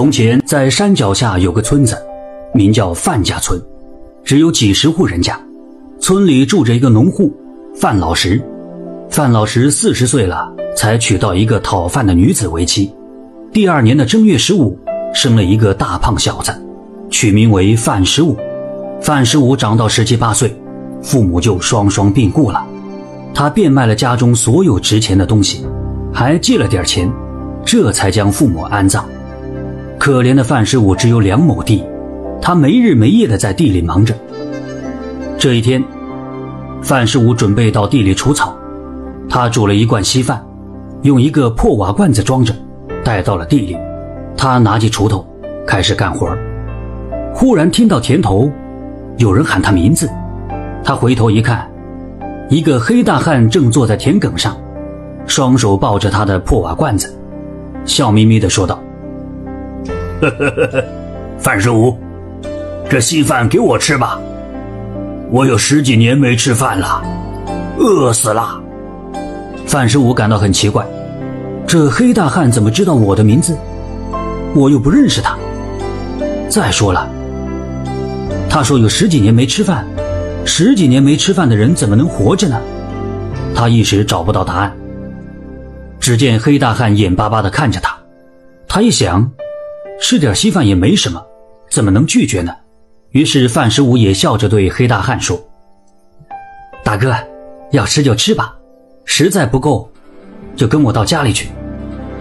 从前，在山脚下有个村子，名叫范家村，只有几十户人家。村里住着一个农户范老石。范老石四十岁了，才娶到一个讨饭的女子为妻。第二年的正月十五，生了一个大胖小子，取名为范十五。范十五长到十七八岁，父母就双双病故了。他变卖了家中所有值钱的东西，还借了点钱，这才将父母安葬。可怜的范十五只有两亩地，他没日没夜的在地里忙着。这一天，范十五准备到地里除草，他煮了一罐稀饭，用一个破瓦罐子装着，带到了地里。他拿起锄头，开始干活忽然听到田头有人喊他名字，他回头一看，一个黑大汉正坐在田埂上，双手抱着他的破瓦罐子，笑眯眯地说道。呵呵呵呵，范十五，这稀饭给我吃吧。我有十几年没吃饭了，饿死了。范十五感到很奇怪，这黑大汉怎么知道我的名字？我又不认识他。再说了，他说有十几年没吃饭，十几年没吃饭的人怎么能活着呢？他一时找不到答案。只见黑大汉眼巴巴地看着他，他一想。吃点稀饭也没什么，怎么能拒绝呢？于是范十五也笑着对黑大汉说：“大哥，要吃就吃吧，实在不够，就跟我到家里去，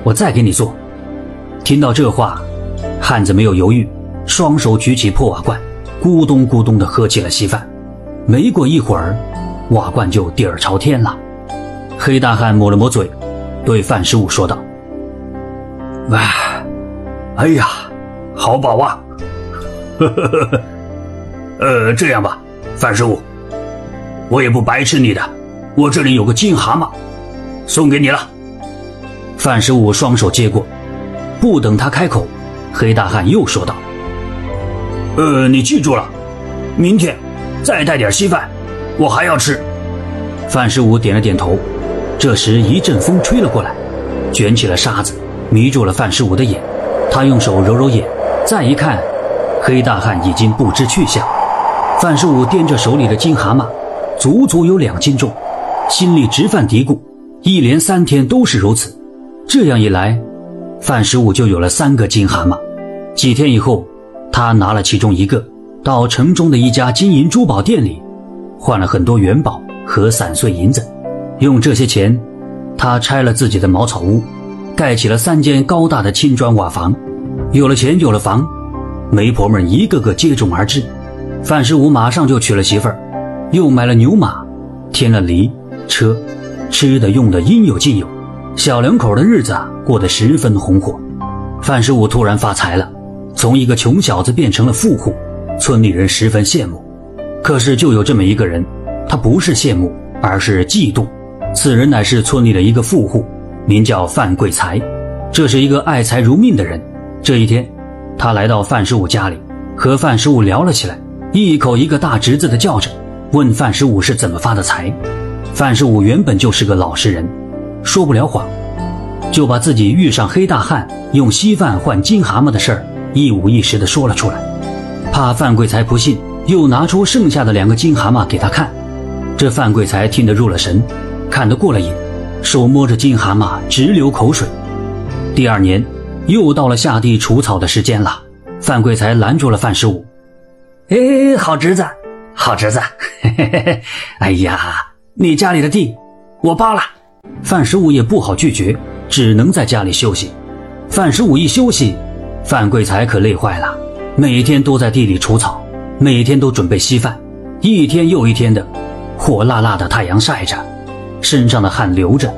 我再给你做。”听到这话，汉子没有犹豫，双手举起破瓦罐，咕咚咕咚地喝起了稀饭。没过一会儿，瓦罐就底儿朝天了。黑大汉抹了抹嘴，对范十五说道：“哇。”哎呀，好饱啊！呵呵呵呵，呃，这样吧，范师傅，我也不白吃你的，我这里有个金蛤蟆，送给你了。范十五双手接过，不等他开口，黑大汉又说道：“呃，你记住了，明天再带点稀饭，我还要吃。”范十五点了点头。这时一阵风吹了过来，卷起了沙子，迷住了范十五的眼。他用手揉揉眼，再一看，黑大汉已经不知去向。范十五掂着手里的金蛤蟆，足足有两斤重，心里直犯嘀咕：一连三天都是如此。这样一来，范十五就有了三个金蛤蟆。几天以后，他拿了其中一个，到城中的一家金银珠宝店里，换了很多元宝和散碎银子，用这些钱，他拆了自己的茅草屋。盖起了三间高大的青砖瓦房，有了钱，有了房，媒婆们一个个接踵而至。范十五马上就娶了媳妇儿，又买了牛马，添了犁车，吃的用的应有尽有，小两口的日子啊过得十分红火。范十五突然发财了，从一个穷小子变成了富户，村里人十分羡慕。可是就有这么一个人，他不是羡慕，而是嫉妒。此人乃是村里的一个富户。名叫范贵才，这是一个爱财如命的人。这一天，他来到范十五家里，和范十五聊了起来，一口一个大侄子的叫着，问范十五是怎么发的财。范十五原本就是个老实人，说不了谎，就把自己遇上黑大汉用稀饭换金蛤蟆的事儿一五一十的说了出来。怕范贵才不信，又拿出剩下的两个金蛤蟆给他看。这范贵才听得入了神，看得过了瘾。手摸着金蛤蟆，直流口水。第二年，又到了下地除草的时间了。范贵才拦住了范十五：“哎，好侄子，好侄子，嘿嘿嘿哎呀，你家里的地我包了。”范十五也不好拒绝，只能在家里休息。范十五一休息，范贵才可累坏了，每天都在地里除草，每天都准备稀饭，一天又一天的，火辣辣的太阳晒着。身上的汗流着，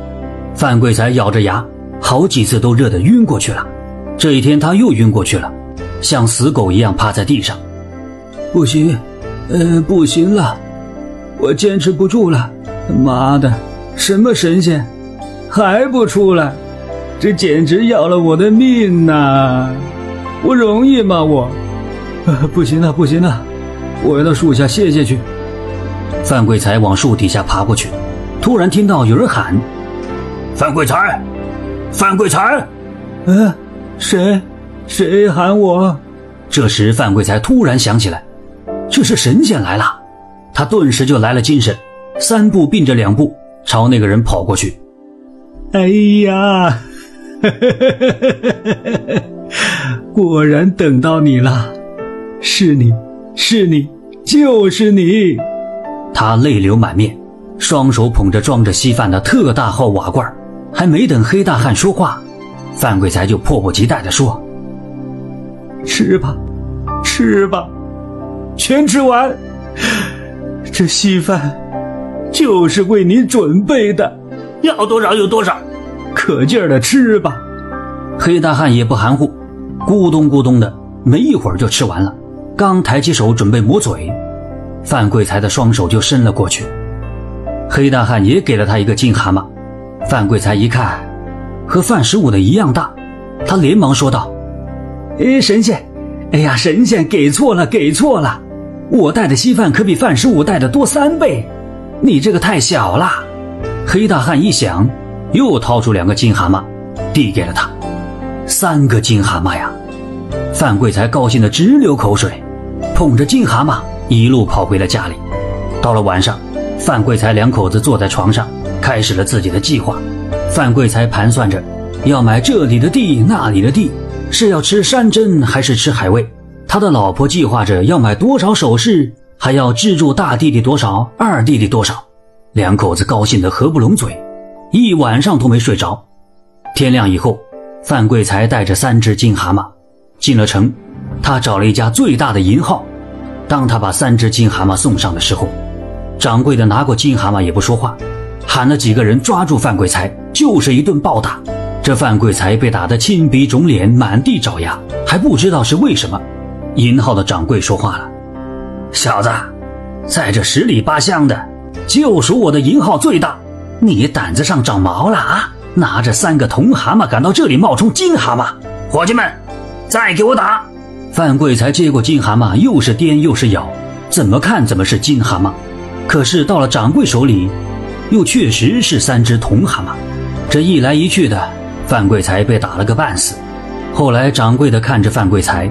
范贵才咬着牙，好几次都热得晕过去了。这一天他又晕过去了，像死狗一样趴在地上。不行，呃，不行了，我坚持不住了。妈的，什么神仙，还不出来？这简直要了我的命呐！我容易吗？我，啊，不行了，不行了，我要到树下歇歇去。范贵才往树底下爬过去。突然听到有人喊：“范桂才，范桂才，嗯，谁？谁喊我？这时范桂才突然想起来，这是神仙来了，他顿时就来了精神，三步并着两步朝那个人跑过去。哎呀，果然等到你了，是你是你就是你！他泪流满面，双手捧着装着稀饭的特大号瓦罐，还没等黑大汉说话，范贵才就迫不及待地说。吃吧，吃吧，全吃完。这稀饭就是为你准备的，要多少有多少，可劲儿的吃吧。黑大汉也不含糊，咕咚咕咚的，没一会儿就吃完了。刚抬起手准备抹嘴，范贵才的双手就伸了过去，黑大汉也给了他一个金蛤蟆。范贵才一看，和范十五的一样大，他连忙说道。哎，神仙！哎呀，神仙给错了，给错了！我带的稀饭可比范十五带的多三倍，你这个太小了。黑大汉一想，又掏出两个金蛤蟆，递给了他。三个金蛤蟆呀！范贵才高兴的直流口水，捧着金蛤蟆一路跑回了家里。到了晚上，范贵才两口子坐在床上，开始了自己的计划。范贵才盘算着，要买这里的地，那里的地。是要吃山珍还是吃海味？他的老婆计划着要买多少首饰，还要资助大弟弟多少，二弟弟多少。两口子高兴得合不拢嘴，一晚上都没睡着。天亮以后，范贵才带着三只金蛤蟆进了城。他找了一家最大的银号。当他把三只金蛤蟆送上的时候，掌柜的拿过金蛤蟆也不说话，喊了几个人抓住范贵才，就是一顿暴打。这范贵才被打得青鼻肿脸，满地找牙，还不知道是为什么。银号的掌柜说话了：“小子，在这十里八乡的，就属我的银号最大。你胆子上长毛了啊？拿着三个铜蛤蟆赶到这里冒充金蛤蟆，伙计们，再给我打！”范贵才接过金蛤蟆，又是颠又是咬，怎么看怎么是金蛤蟆，可是到了掌柜手里，又确实是三只铜蛤蟆。这一来一去的。范贵才被打了个半死，后来掌柜的看着范贵才，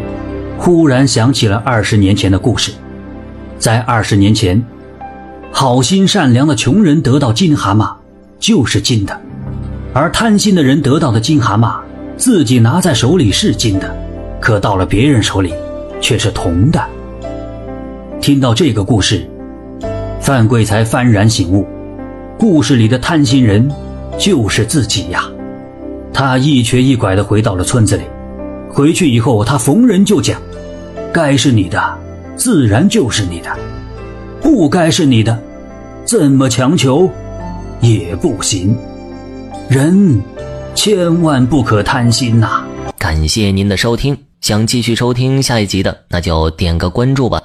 忽然想起了二十年前的故事。在二十年前，好心善良的穷人得到金蛤蟆就是金的，而贪心的人得到的金蛤蟆，自己拿在手里是金的，可到了别人手里却是铜的。听到这个故事，范贵才幡然醒悟，故事里的贪心人就是自己呀。他一瘸一拐地回到了村子里。回去以后，他逢人就讲：“该是你的，自然就是你的；不该是你的，怎么强求也不行。人千万不可贪心呐！”感谢您的收听，想继续收听下一集的，那就点个关注吧。